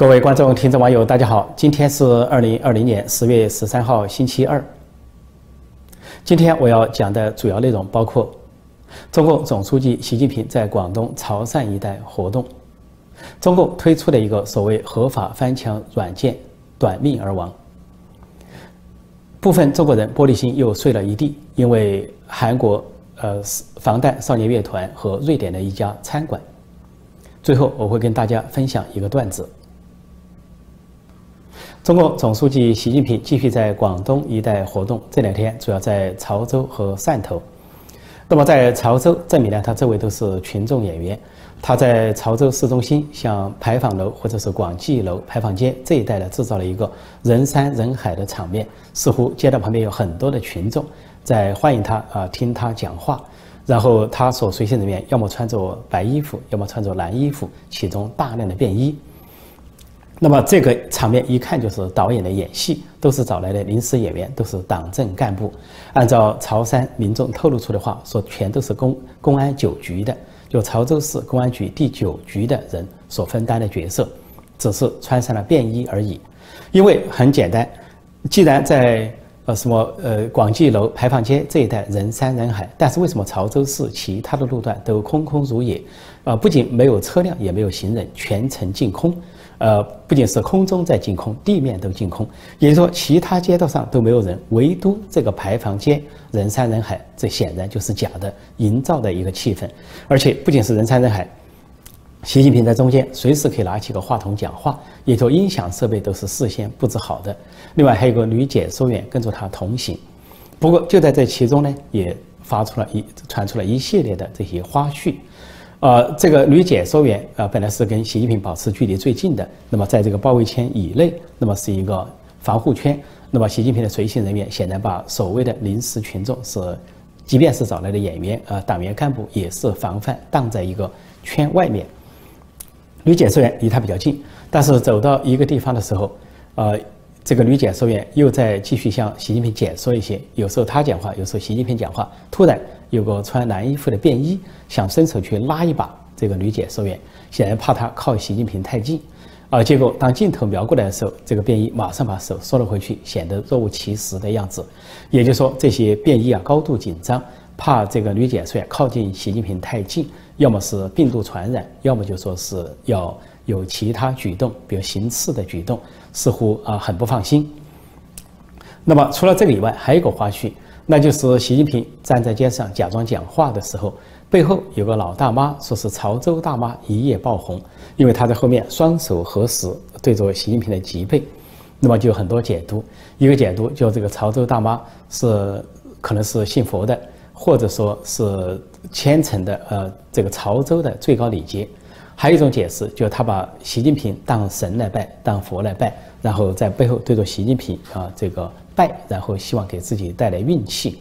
各位观众、听众、网友，大家好！今天是二零二零年十月十三号，星期二。今天我要讲的主要内容包括：中共总书记习近平在广东潮汕一带活动；中共推出的一个所谓合法翻墙软件短命而亡；部分中国人玻璃心又碎了一地，因为韩国呃防弹少年乐团和瑞典的一家餐馆。最后，我会跟大家分享一个段子。中国总书记习近平继续在广东一带活动，这两天主要在潮州和汕头。那么在潮州，证明呢，他周围都是群众演员。他在潮州市中心，像牌坊楼或者是广济楼、牌坊街这一带呢，制造了一个人山人海的场面，似乎街道旁边有很多的群众在欢迎他啊，听他讲话。然后他所随行人员要么穿着白衣服，要么穿着蓝衣服，其中大量的便衣。那么这个场面一看就是导演的演戏，都是找来的临时演员，都是党政干部。按照潮汕民众透露出的话说，全都是公公安九局的，就潮州市公安局第九局的人所分担的角色，只是穿上了便衣而已。因为很简单，既然在呃什么呃广济楼、牌坊街这一带人山人海，但是为什么潮州市其他的路段都空空如也？啊，不仅没有车辆，也没有行人，全程净空。呃，不仅是空中在净空，地面都净空，也就是说，其他街道上都没有人，唯独这个牌坊街人山人海，这显然就是假的，营造的一个气氛。而且不仅是人山人海，习近平在中间，随时可以拿起个话筒讲话，也就音响设备都是事先布置好的。另外还有个女解说员跟着他同行。不过就在这其中呢，也发出了一传出了一系列的这些花絮。呃，这个女解说员啊，本来是跟习近平保持距离最近的。那么，在这个包围圈以内，那么是一个防护圈。那么，习近平的随行人员显然把所谓的临时群众是，即便是找来的演员啊，党员干部也是防范挡在一个圈外面。女解说员离他比较近，但是走到一个地方的时候，呃，这个女解说员又在继续向习近平解说一些。有时候她讲话，有时候习近平讲话，突然。有个穿蓝衣服的便衣想伸手去拉一把这个女解说员，显然怕她靠习近平太近，啊，结果当镜头瞄过来的时候，这个便衣马上把手缩了回去，显得若无其事的样子。也就是说，这些便衣啊高度紧张，怕这个女解说员靠近习近平太近，要么是病毒传染，要么就说是要有其他举动，比如行刺的举动，似乎啊很不放心。那么除了这个以外，还有一个花絮。那就是习近平站在街上假装讲话的时候，背后有个老大妈，说是潮州大妈一夜爆红，因为她在后面双手合十对着习近平的脊背，那么就有很多解读。一个解读就这个潮州大妈是可能是信佛的，或者说是虔诚的，呃，这个潮州的最高礼节。还有一种解释，就是他把习近平当神来拜，当佛来拜，然后在背后对着习近平啊这个。拜，然后希望给自己带来运气。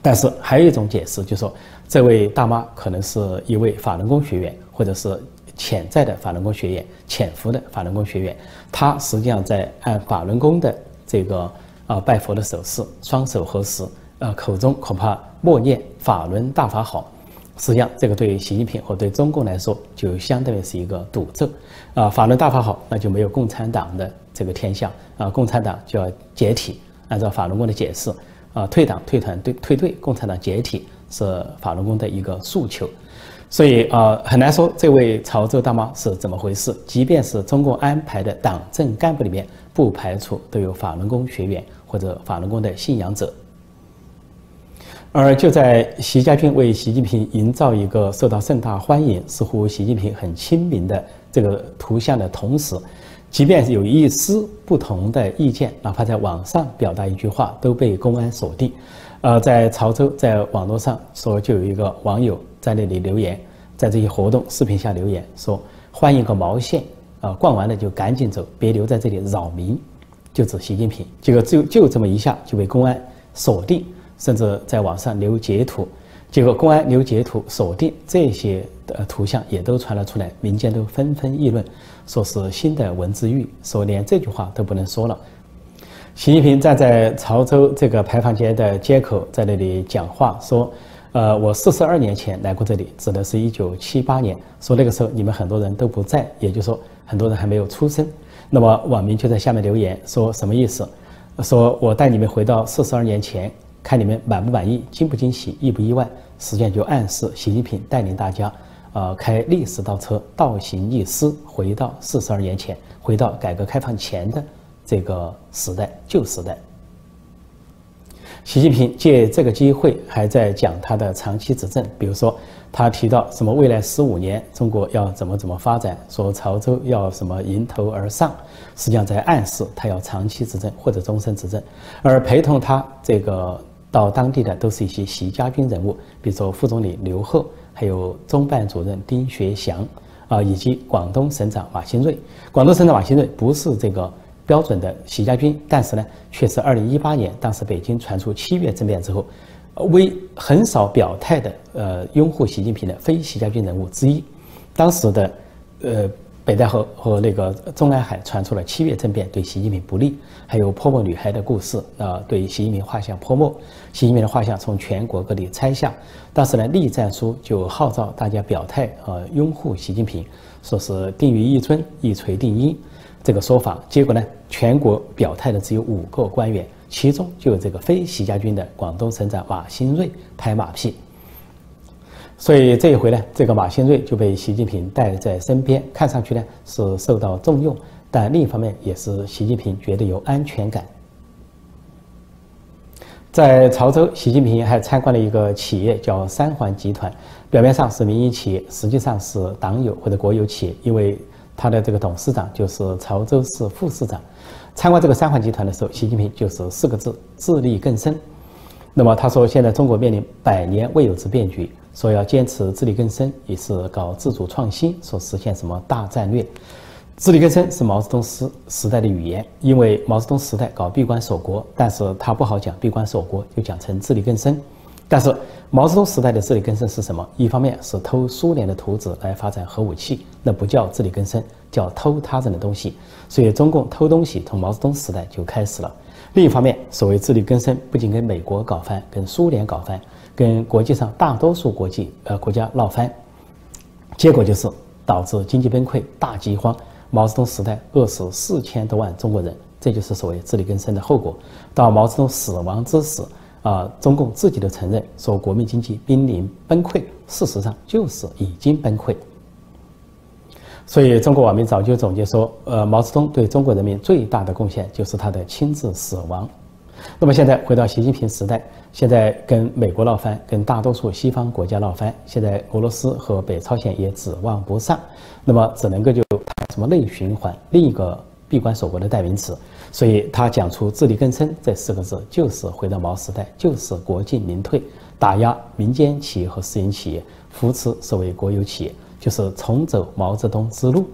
但是还有一种解释，就是说这位大妈可能是一位法轮功学员，或者是潜在的法轮功学员、潜伏的法轮功学员。她实际上在按法轮功的这个啊拜佛的手势，双手合十，呃，口中恐怕默念“法轮大法好”。实际上，这个对习近平和对中共来说，就相当于是一个赌咒。啊，法轮大法好，那就没有共产党的。这个天下啊，共产党就要解体。按照法轮功的解释，啊，退党、退团、退退队，共产党解体是法轮功的一个诉求。所以啊，很难说这位潮州大妈是怎么回事。即便是中共安排的党政干部里面，不排除都有法轮功学员或者法轮功的信仰者。而就在习家军为习近平营造一个受到盛大欢迎、似乎习近平很亲民的这个图像的同时，即便是有一丝不同的意见，哪怕在网上表达一句话，都被公安锁定。呃，在潮州，在网络上说，就有一个网友在那里留言，在这些活动视频下留言说：“欢迎个毛线！啊，逛完了就赶紧走，别留在这里扰民。”就指习近平。结果就就这么一下就被公安锁定，甚至在网上留截图。结果公安留截图锁定这些的图像也都传了出来，民间都纷纷议论，说是新的文字狱，说连这句话都不能说了。习近平站在潮州这个牌坊街的街口，在那里讲话说：“呃，我四十二年前来过这里，指的是一九七八年，说那个时候你们很多人都不在，也就是说，很多人还没有出生。那么网民就在下面留言说什么意思？说我带你们回到四十二年前，看你们满不满意，惊不惊喜，意不意外？实际上就暗示习近平带领大家，呃，开历史倒车，倒行逆施，回到四十二年前，回到改革开放前的这个时代，旧时代。习近平借这个机会还在讲他的长期执政，比如说他提到什么未来十五年中国要怎么怎么发展，说潮州要什么迎头而上，实际上在暗示他要长期执政或者终身执政。而陪同他这个到当地的都是一些习家军人物，比如说副总理刘鹤，还有中办主任丁学祥啊，以及广东省长马兴瑞。广东省长马兴瑞不是这个。标准的习家军，但是呢，却是二零一八年当时北京传出七月政变之后，为很少表态的呃拥护习近平的非习家军人物之一。当时的呃北戴河和那个中南海传出了七月政变对习近平不利，还有泼墨女孩的故事啊，对习近平画像泼墨，习近平的画像从全国各地拆下。当时呢，栗战书就号召大家表态呃拥护习近平，说是定于一尊，一锤定音。这个说法，结果呢？全国表态的只有五个官员，其中就有这个非习家军的广东省长马兴瑞拍马屁。所以这一回呢，这个马兴瑞就被习近平带在身边，看上去呢是受到重用，但另一方面也是习近平觉得有安全感。在潮州，习近平还参观了一个企业，叫三环集团，表面上是民营企业，实际上是党有或者国有企业，因为。他的这个董事长就是潮州市副市长。参观这个三环集团的时候，习近平就是四个字：自力更生。那么他说，现在中国面临百年未有之变局，说要坚持自力更生，也是搞自主创新，说实现什么大战略。自力更生是毛泽东时时代的语言，因为毛泽东时代搞闭关锁国，但是他不好讲闭关锁国，就讲成自力更生。但是毛泽东时代的自力更生是什么？一方面是偷苏联的图纸来发展核武器，那不叫自力更生，叫偷他人的东西。所以中共偷东西从毛泽东时代就开始了。另一方面，所谓自力更生，不仅跟美国搞翻，跟苏联搞翻，跟国际上大多数国际呃国家闹翻，结果就是导致经济崩溃、大饥荒。毛泽东时代饿死四千多万中国人，这就是所谓自力更生的后果。到毛泽东死亡之时。啊，中共自己都承认说国民经济濒临崩溃，事实上就是已经崩溃。所以中国网民早就总结说，呃，毛泽东对中国人民最大的贡献就是他的亲自死亡。那么现在回到习近平时代，现在跟美国闹翻，跟大多数西方国家闹翻，现在俄罗斯和北朝鲜也指望不上，那么只能够就谈什么内循环，另一个闭关锁国的代名词。所以他讲出“自力更生”这四个字，就是回到毛时代，就是国进民退，打压民间企业和私营企业，扶持所谓国有企业，就是重走毛泽东之路。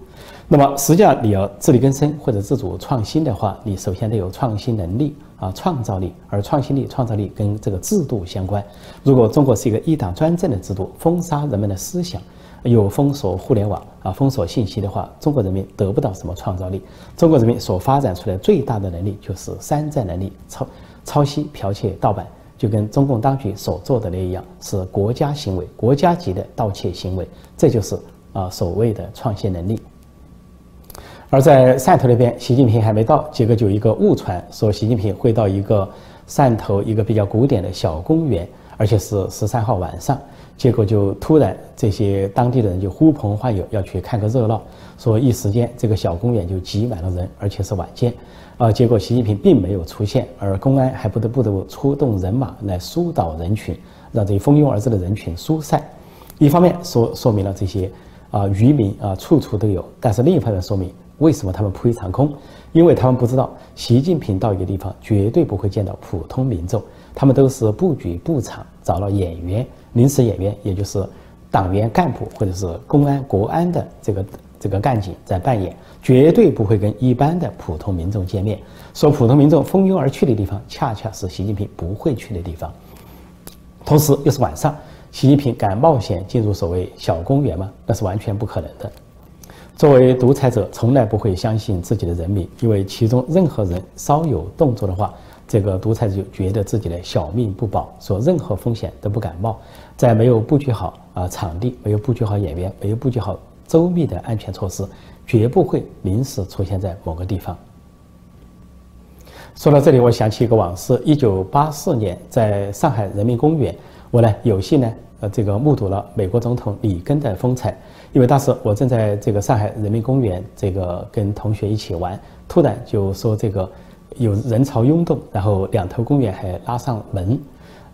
那么，实际上你要自力更生或者自主创新的话，你首先得有创新能力啊，创造力。而创新力、创造力跟这个制度相关。如果中国是一个一党专政的制度，封杀人们的思想。有封锁互联网啊，封锁信息的话，中国人民得不到什么创造力。中国人民所发展出来最大的能力就是山寨能力，抄、抄袭、剽窃、盗版，就跟中共当局所做的那一样，是国家行为、国家级的盗窃行为。这就是啊所谓的创新能力。而在汕头那边，习近平还没到，结果就一个误传，说习近平会到一个汕头一个比较古典的小公园，而且是十三号晚上。结果就突然，这些当地的人就呼朋唤友要去看个热闹，说一时间这个小公园就挤满了人，而且是晚间，啊，结果习近平并没有出现，而公安还不得不得出动人马来疏导人群，让这些蜂拥而至的人群疏散。一方面说说明了这些啊渔民啊处处都有，但是另一方面说明为什么他们扑一场空，因为他们不知道习近平到一个地方绝对不会见到普通民众，他们都是布局布场找了演员。临时演员，也就是党员干部或者是公安国安的这个这个干警在扮演，绝对不会跟一般的普通民众见面。说普通民众蜂拥而去的地方，恰恰是习近平不会去的地方。同时又是晚上，习近平敢冒险进入所谓小公园吗？那是完全不可能的。作为独裁者，从来不会相信自己的人民，因为其中任何人稍有动作的话。这个独裁者就觉得自己的小命不保，说任何风险都不敢冒，在没有布局好啊场地、没有布局好演员、没有布局好周密的安全措施，绝不会临时出现在某个地方。说到这里，我想起一个往事：一九八四年，在上海人民公园，我呢有幸呢，呃，这个目睹了美国总统里根的风采。因为当时我正在这个上海人民公园，这个跟同学一起玩，突然就说这个有人潮涌动，然后两头公园还拉上门，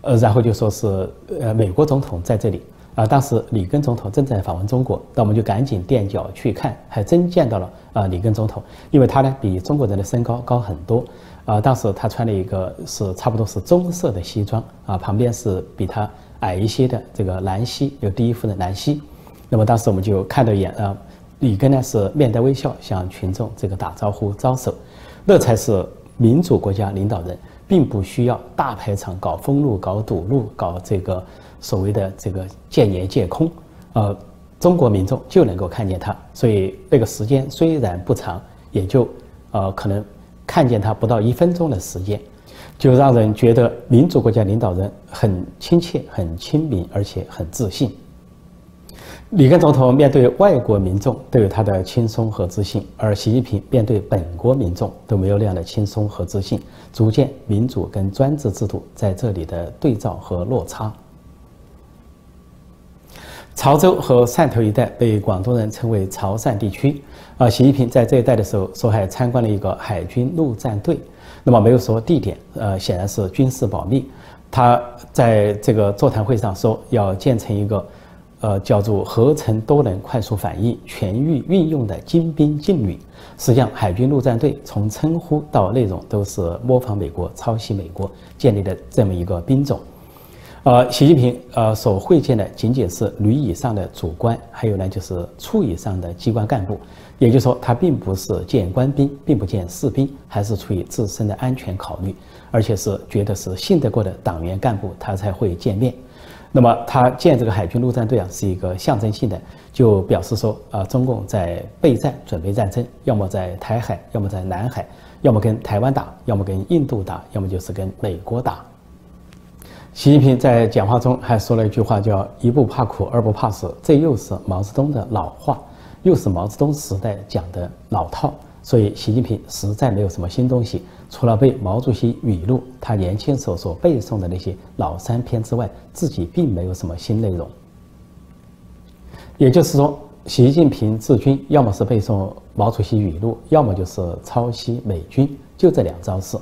呃，然后就说是呃美国总统在这里。啊，当时里根总统正在访问中国，那我们就赶紧垫脚去看，还真见到了啊里根总统，因为他呢比中国人的身高高很多，啊，当时他穿了一个是差不多是棕色的西装，啊，旁边是比他矮一些的这个兰西，有第一夫人兰西，那么当时我们就看到一眼啊，里根呢是面带微笑向群众这个打招呼招手，那才是民主国家领导人，并不需要大排场搞封路、搞堵路、搞这个。所谓的这个见言见空，呃，中国民众就能够看见他，所以那个时间虽然不长，也就呃可能看见他不到一分钟的时间，就让人觉得民主国家领导人很亲切、很亲民，而且很自信。里根总统面对外国民众都有他的轻松和自信，而习近平面对本国民众都没有那样的轻松和自信，逐渐民主跟专制制度在这里的对照和落差。潮州和汕头一带被广东人称为潮汕地区。啊，习近平在这一带的时候说还参观了一个海军陆战队，那么没有说地点，呃，显然是军事保密。他在这个座谈会上说要建成一个，呃，叫做合成多能快速反应、全域运用的精兵劲旅。实际上，海军陆战队从称呼到内容都是模仿美国、抄袭美国建立的这么一个兵种。呃，习近平呃所会见的仅仅是旅以上的主官，还有呢就是处以上的机关干部，也就是说他并不是见官兵，并不见士兵，还是出于自身的安全考虑，而且是觉得是信得过的党员干部，他才会见面。那么他建这个海军陆战队啊，是一个象征性的，就表示说啊，中共在备战，准备战争，要么在台海，要么在南海，要么跟台湾打，要么跟印度打，要么就是跟美国打。习近平在讲话中还说了一句话，叫“一不怕苦，二不怕死”，这又是毛泽东的老话，又是毛泽东时代讲的老套。所以，习近平实在没有什么新东西，除了背毛主席语录，他年轻时候所背诵的那些老三篇之外，自己并没有什么新内容。也就是说，习近平治军要么是背诵毛主席语录，要么就是抄袭美军，就这两招式。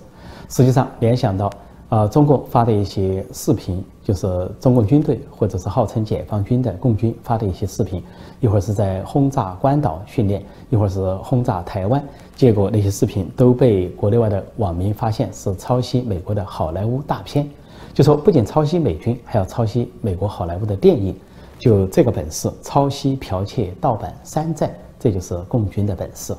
实际上，联想到。啊，中共发的一些视频，就是中共军队或者是号称解放军的共军发的一些视频，一会儿是在轰炸关岛训练，一会儿是轰炸台湾，结果那些视频都被国内外的网民发现是抄袭美国的好莱坞大片，就说不仅抄袭美军，还要抄袭美国好莱坞的电影，就这个本事，抄袭、剽窃、盗版、山寨，这就是共军的本事。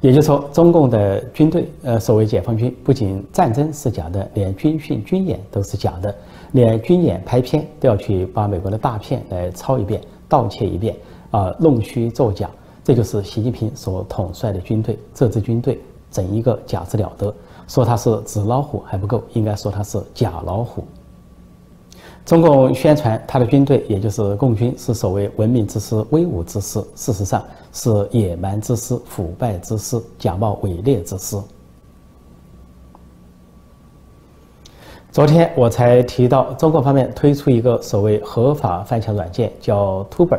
也就是说，中共的军队，呃，所谓解放军，不仅战争是假的，连军训、军演都是假的，连军演拍片都要去把美国的大片来抄一遍、盗窃一遍，啊，弄虚作假。这就是习近平所统帅的军队，这支军队整一个假之了得。说他是纸老虎还不够，应该说他是假老虎。中共宣传他的军队，也就是共军，是所谓文明之师、威武之师，事实上是野蛮之师、腐败之师、假冒伪劣之师。昨天我才提到，中国方面推出一个所谓合法翻墙软件，叫 Tuber，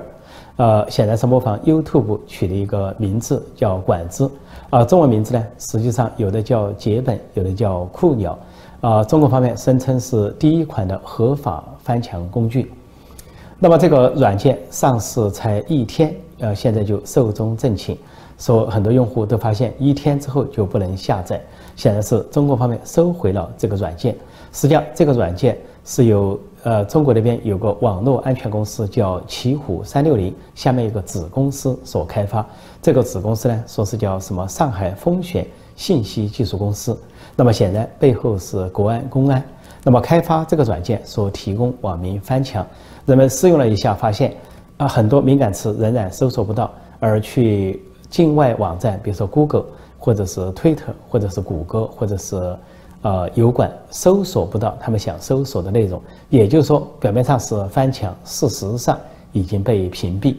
呃，显然是模仿 YouTube 取的一个名字，叫管子。啊，中文名字呢，实际上有的叫杰本，有的叫酷鸟。啊，中国方面声称是第一款的合法翻墙工具。那么这个软件上市才一天，呃，现在就寿终正寝，说很多用户都发现一天之后就不能下载，显然是中国方面收回了这个软件。实际上，这个软件是由呃中国那边有个网络安全公司叫奇虎三六零下面一个子公司所开发，这个子公司呢说是叫什么上海风险信息技术公司。那么显然背后是国安公安，那么开发这个软件所提供网民翻墙，人们试用了一下，发现啊很多敏感词仍然搜索不到，而去境外网站，比如说 Google 或者是 Twitter 或者是谷歌或者是呃油管搜索不到他们想搜索的内容，也就是说表面上是翻墙，事实上已经被屏蔽。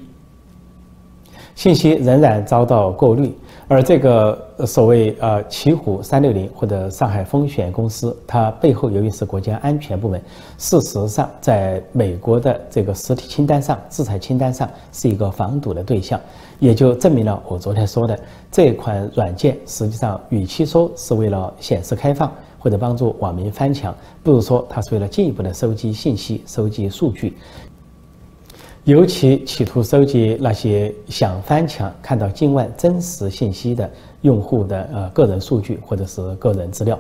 信息仍然遭到过滤。而这个所谓呃奇虎三六零或者上海风险公司，它背后由于是国家安全部门，事实上在美国的这个实体清单上、制裁清单上是一个防堵的对象，也就证明了我昨天说的这款软件实际上与其说是为了显示开放或者帮助网民翻墙，不如说它是为了进一步的收集信息、收集数据。尤其企图收集那些想翻墙看到境外真实信息的用户的呃个人数据或者是个人资料，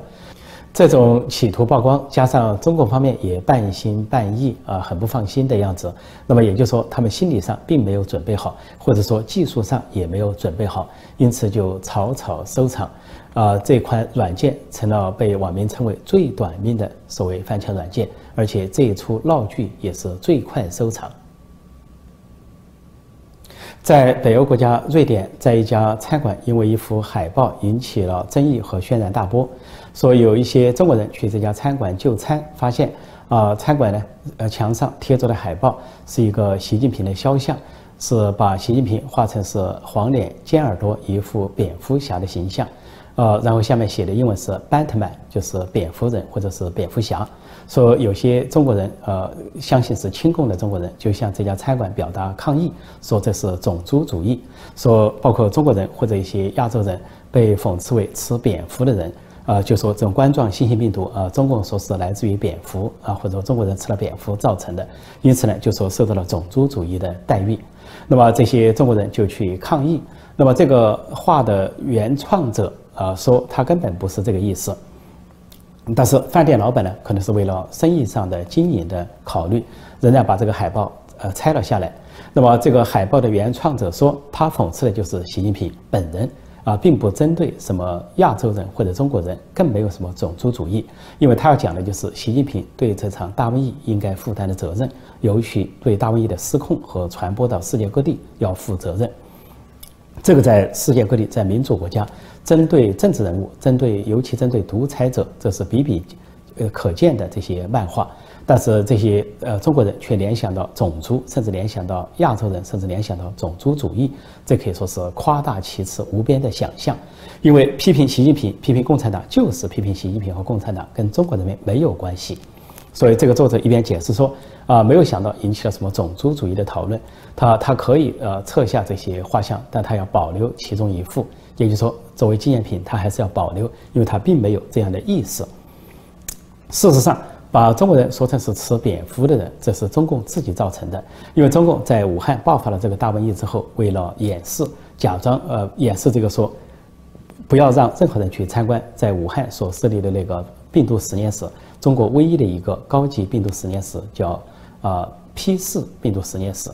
这种企图曝光，加上中共方面也半信半疑啊，很不放心的样子。那么也就是说，他们心理上并没有准备好，或者说技术上也没有准备好，因此就草草收场。啊，这款软件成了被网民称为最短命的所谓翻墙软件，而且这一出闹剧也是最快收场。在北欧国家瑞典，在一家餐馆，因为一幅海报引起了争议和轩然大波。说有一些中国人去这家餐馆就餐，发现啊，餐馆呢，呃，墙上贴着的海报是一个习近平的肖像，是把习近平画成是黄脸尖耳朵一副蝙蝠侠的形象，呃，然后下面写的英文是 Batman，就是蝙蝠人或者是蝙蝠侠。说有些中国人，呃，相信是亲共的中国人，就向这家餐馆表达抗议，说这是种族主义。说包括中国人或者一些亚洲人被讽刺为吃蝙蝠的人，啊，就说这种冠状新型病毒，啊，中共说是来自于蝙蝠，啊，或者说中国人吃了蝙蝠造成的，因此呢，就说受到了种族主义的待遇。那么这些中国人就去抗议。那么这个话的原创者，啊，说他根本不是这个意思。但是饭店老板呢，可能是为了生意上的经营的考虑，仍然把这个海报呃拆了下来。那么这个海报的原创者说，他讽刺的就是习近平本人啊，并不针对什么亚洲人或者中国人，更没有什么种族主义，因为他要讲的就是习近平对这场大瘟疫应该负担的责任，尤其对大瘟疫的失控和传播到世界各地要负责任。这个在世界各地，在民主国家。针对政治人物，针对尤其针对独裁者，这是比比，呃可见的这些漫画。但是这些呃中国人却联想到种族，甚至联想到亚洲人，甚至联想到种族主义，这可以说是夸大其词、无边的想象。因为批评习近平、批评共产党，就是批评习近平和共产党，跟中国人民没有关系。所以这个作者一边解释说，啊，没有想到引起了什么种族主义的讨论。他他可以呃撤下这些画像，但他要保留其中一幅。也就是说，作为纪念品，他还是要保留，因为他并没有这样的意思。事实上，把中国人说成是吃蝙蝠的人，这是中共自己造成的。因为中共在武汉爆发了这个大瘟疫之后，为了掩饰、假装呃掩饰这个说，不要让任何人去参观在武汉所设立的那个病毒实验室，中国唯一的一个高级病毒实验室，叫啊 P 四病毒实验室。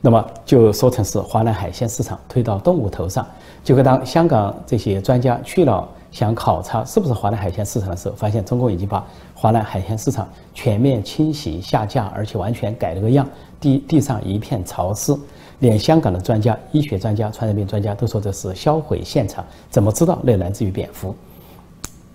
那么就说成是华南海鲜市场推到动物头上。结果当香港这些专家去了想考察是不是华南海鲜市场的时候，发现中共已经把华南海鲜市场全面清洗下架，而且完全改了个样，地地上一片潮湿，连香港的专家、医学专家、传染病专家都说这是销毁现场。怎么知道那来自于蝙蝠？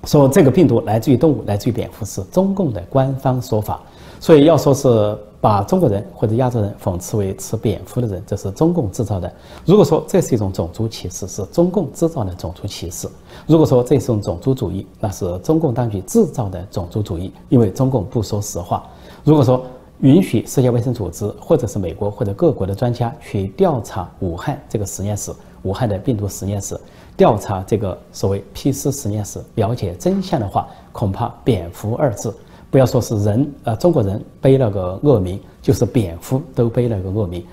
说这个病毒来自于动物，来自于蝙蝠是中共的官方说法。所以要说是。把中国人或者亚洲人讽刺为吃蝙蝠的人，这是中共制造的。如果说这是一种种族歧视，是中共制造的种族歧视；如果说这是一种种族主义，那是中共当局制造的种族主义，因为中共不说实话。如果说允许世界卫生组织或者是美国或者各国的专家去调查武汉这个实验室、武汉的病毒实验室，调查这个所谓 P 四实验室，了解真相的话，恐怕“蝙蝠”二字。不要说是人，呃，中国人背了个恶名，就是蝙蝠都背了个恶名。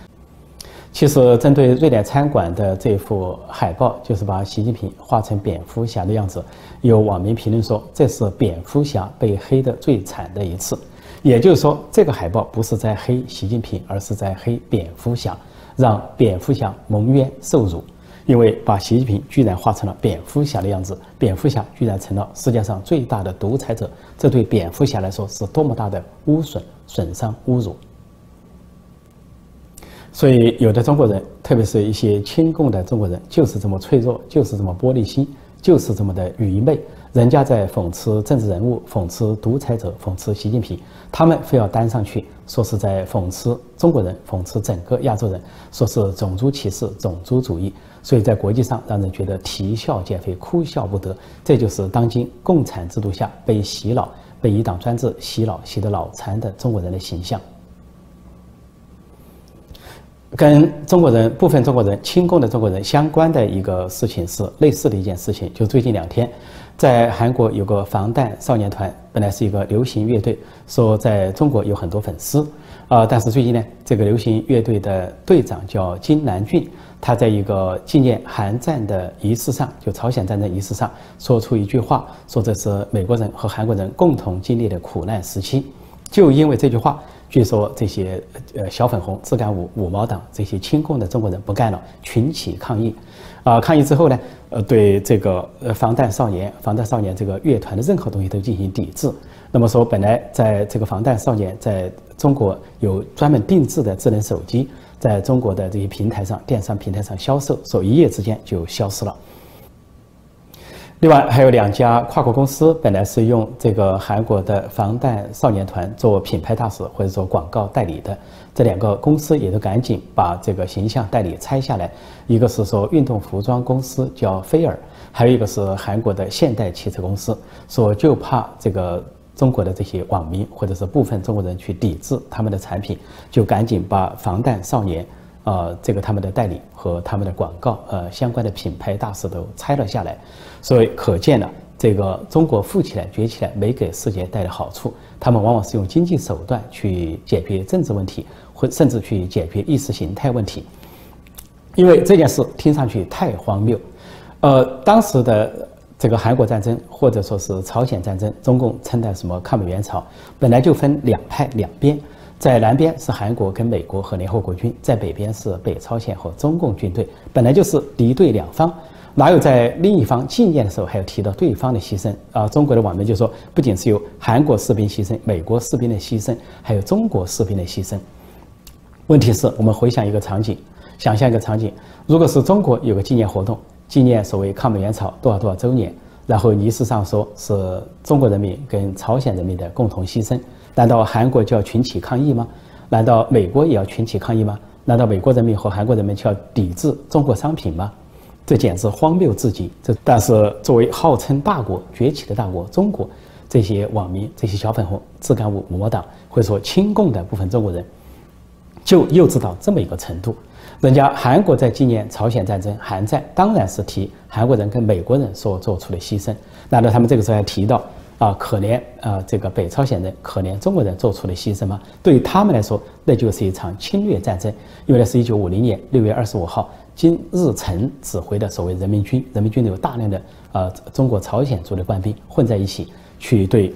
其实，针对瑞典餐馆的这幅海报，就是把习近平画成蝙蝠侠的样子，有网民评论说，这是蝙蝠侠被黑的最惨的一次。也就是说，这个海报不是在黑习近平，而是在黑蝙蝠侠，让蝙蝠侠蒙冤受辱。因为把习近平居然画成了蝙蝠侠的样子，蝙蝠侠居然成了世界上最大的独裁者，这对蝙蝠侠来说是多么大的污损、损伤、侮辱。所以，有的中国人，特别是一些亲共的中国人，就是这么脆弱，就是这么玻璃心，就是这么的愚昧。人家在讽刺政治人物、讽刺独裁者、讽刺习近平，他们非要担上去说是在讽刺中国人，讽刺整个亚洲人，说是种族歧视、种族主义，所以在国际上让人觉得啼笑皆非、哭笑不得。这就是当今共产制度下被洗脑、被一党专制洗脑、洗得脑残的中国人的形象。跟中国人部分中国人亲共的中国人相关的一个事情是类似的一件事情，就最近两天，在韩国有个防弹少年团，本来是一个流行乐队，说在中国有很多粉丝，啊，但是最近呢，这个流行乐队的队长叫金南俊，他在一个纪念韩战的仪式上，就朝鲜战争仪式上，说出一句话，说这是美国人和韩国人共同经历的苦难时期，就因为这句话。据说这些呃小粉红、自干五五毛党这些亲共的中国人不干了，群起抗议，啊，抗议之后呢，呃，对这个呃防弹少年、防弹少年这个乐团的任何东西都进行抵制。那么说，本来在这个防弹少年在中国有专门定制的智能手机，在中国的这些平台上、电商平台上销售，说一夜之间就消失了。另外还有两家跨国公司，本来是用这个韩国的防弹少年团做品牌大使或者做广告代理的，这两个公司也都赶紧把这个形象代理拆下来。一个是说运动服装公司叫菲尔，还有一个是韩国的现代汽车公司，说就怕这个中国的这些网民或者是部分中国人去抵制他们的产品，就赶紧把防弹少年。呃，这个他们的代理和他们的广告，呃，相关的品牌大使都拆了下来，所以可见了这个中国富起来、崛起来没给世界带来好处。他们往往是用经济手段去解决政治问题，或甚至去解决意识形态问题。因为这件事听上去太荒谬。呃，当时的这个韩国战争或者说是朝鲜战争，中共称的什么抗美援朝，本来就分两派两边。在南边是韩国跟美国和联合国军，在北边是北朝鲜和中共军队，本来就是敌对两方，哪有在另一方纪念的时候还要提到对方的牺牲啊？中国的网民就说，不仅是有韩国士兵牺牲，美国士兵的牺牲，还有中国士兵的牺牲。问题是我们回想一个场景，想象一个场景，如果是中国有个纪念活动，纪念所谓抗美援朝多少多少周年，然后仪式上说是中国人民跟朝鲜人民的共同牺牲。难道韩国就要群起抗议吗？难道美国也要群起抗议吗？难道美国人民和韩国人民就要抵制中国商品吗？这简直荒谬至极！这但是作为号称大国崛起的大国中国，这些网民、这些小粉红、自干五魔党，或者说亲共的部分中国人，就幼稚到这么一个程度。人家韩国在纪念朝鲜战争、韩战，当然是提韩国人跟美国人所做出的牺牲。难道他们这个时候还提到？啊，可怜啊！这个北朝鲜人，可怜中国人做出的牺牲吗？对于他们来说，那就是一场侵略战争。因为那是一九五零年六月二十五号，金日成指挥的所谓人民军，人民军有大量的呃中国朝鲜族的官兵混在一起，去对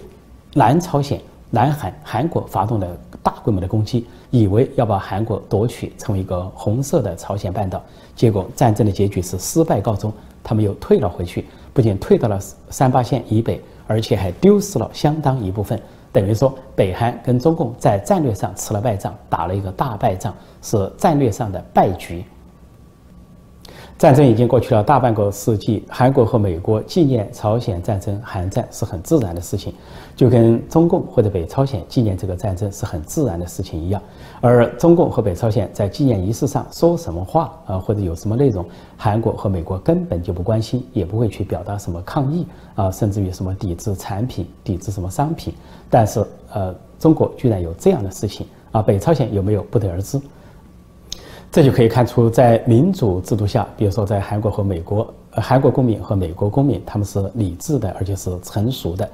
南朝鲜、南韩、韩国发动了大规模的攻击，以为要把韩国夺取，成为一个红色的朝鲜半岛。结果战争的结局是失败告终，他们又退了回去，不仅退到了三八线以北。而且还丢失了相当一部分，等于说北韩跟中共在战略上吃了败仗，打了一个大败仗，是战略上的败局。战争已经过去了大半个世纪，韩国和美国纪念朝鲜战争、韩战是很自然的事情，就跟中共或者北朝鲜纪念这个战争是很自然的事情一样。而中共和北朝鲜在纪念仪式上说什么话啊，或者有什么内容，韩国和美国根本就不关心，也不会去表达什么抗议啊，甚至于什么抵制产品、抵制什么商品。但是，呃，中国居然有这样的事情啊，北朝鲜有没有不得而知。这就可以看出，在民主制度下，比如说在韩国和美国，韩国公民和美国公民他们是理智的，而且是成熟的；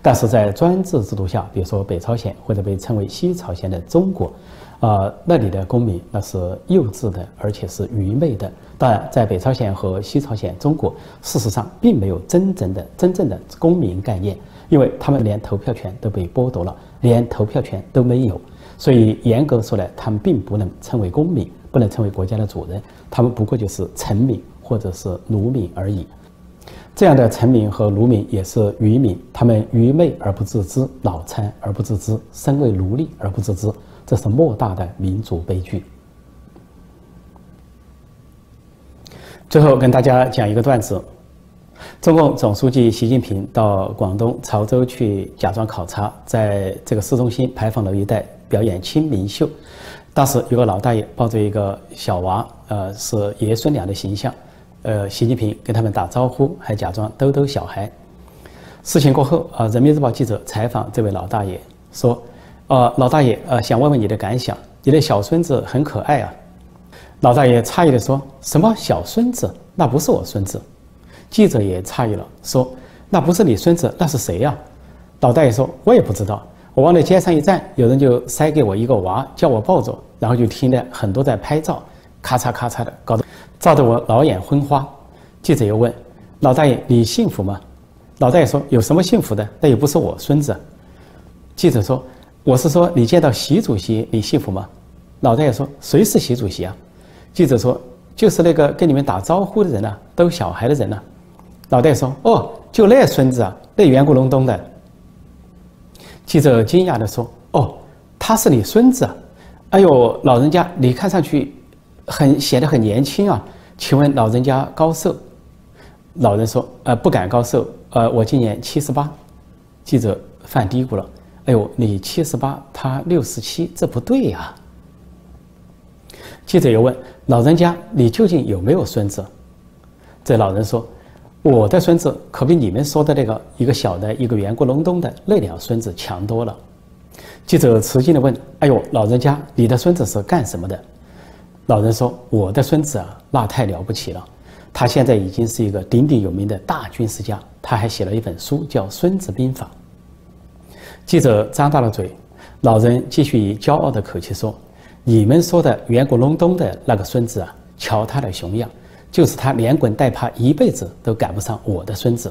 但是在专制制度下，比如说北朝鲜或者被称为西朝鲜的中国，啊，那里的公民那是幼稚的，而且是愚昧的。当然，在北朝鲜和西朝鲜中国，事实上并没有真正的真正的公民概念，因为他们连投票权都被剥夺了，连投票权都没有。所以严格说来，他们并不能称为公民。不能成为国家的主人，他们不过就是臣民或者是奴民而已。这样的臣民和奴民也是愚民，他们愚昧而不自知，脑残而不自知，身为奴隶而不自知，这是莫大的民族悲剧。最后跟大家讲一个段子：中共总书记习近平到广东潮州去假装考察，在这个市中心牌坊楼一带表演清明秀。当时有个老大爷抱着一个小娃，呃，是爷孙俩的形象。呃，习近平跟他们打招呼，还假装逗逗小孩。事情过后啊，人民日报记者采访这位老大爷说：“呃，老大爷，呃，想问问你的感想，你的小孙子很可爱啊。”老大爷诧异地说：“什么小孙子？那不是我孙子。”记者也诧异了，说：“那不是你孙子，那是谁呀？”老大爷说：“我也不知道，我往那街上一站，有人就塞给我一个娃，叫我抱着，然后就听得很多在拍照，咔嚓咔嚓的，搞得照得我老眼昏花。”记者又问：“老大爷，你幸福吗？”老大爷说：“有什么幸福的？那又不是我孙子。”记者说：“我是说，你见到习主席，你幸福吗？”老大爷说：“谁是习主席啊？”记者说：“就是那个跟你们打招呼的人呐，逗小孩的人呐。”老大爷说：“哦，就那孙子啊，那圆咕隆咚的。”记者惊讶地说：“哦，他是你孙子啊？哎呦，老人家，你看上去很显得很年轻啊，请问老人家高寿？”老人说：“呃，不敢高寿，呃，我今年七十八。”记者犯嘀咕了：“哎呦，你七十八，他六十七，这不对呀。”记者又问：“老人家，你究竟有没有孙子？”这老人说：“我的孙子可比你们说的那个一个小的、一个圆咕隆咚的那两孙子强多了。”记者吃惊地问：“哎呦，老人家，你的孙子是干什么的？”老人说：“我的孙子啊，那太了不起了，他现在已经是一个鼎鼎有名的大军事家，他还写了一本书叫《孙子兵法》。”记者张大了嘴，老人继续以骄傲的口气说。你们说的远古隆冬的那个孙子啊，瞧他的熊样，就是他连滚带爬一辈子都赶不上我的孙子。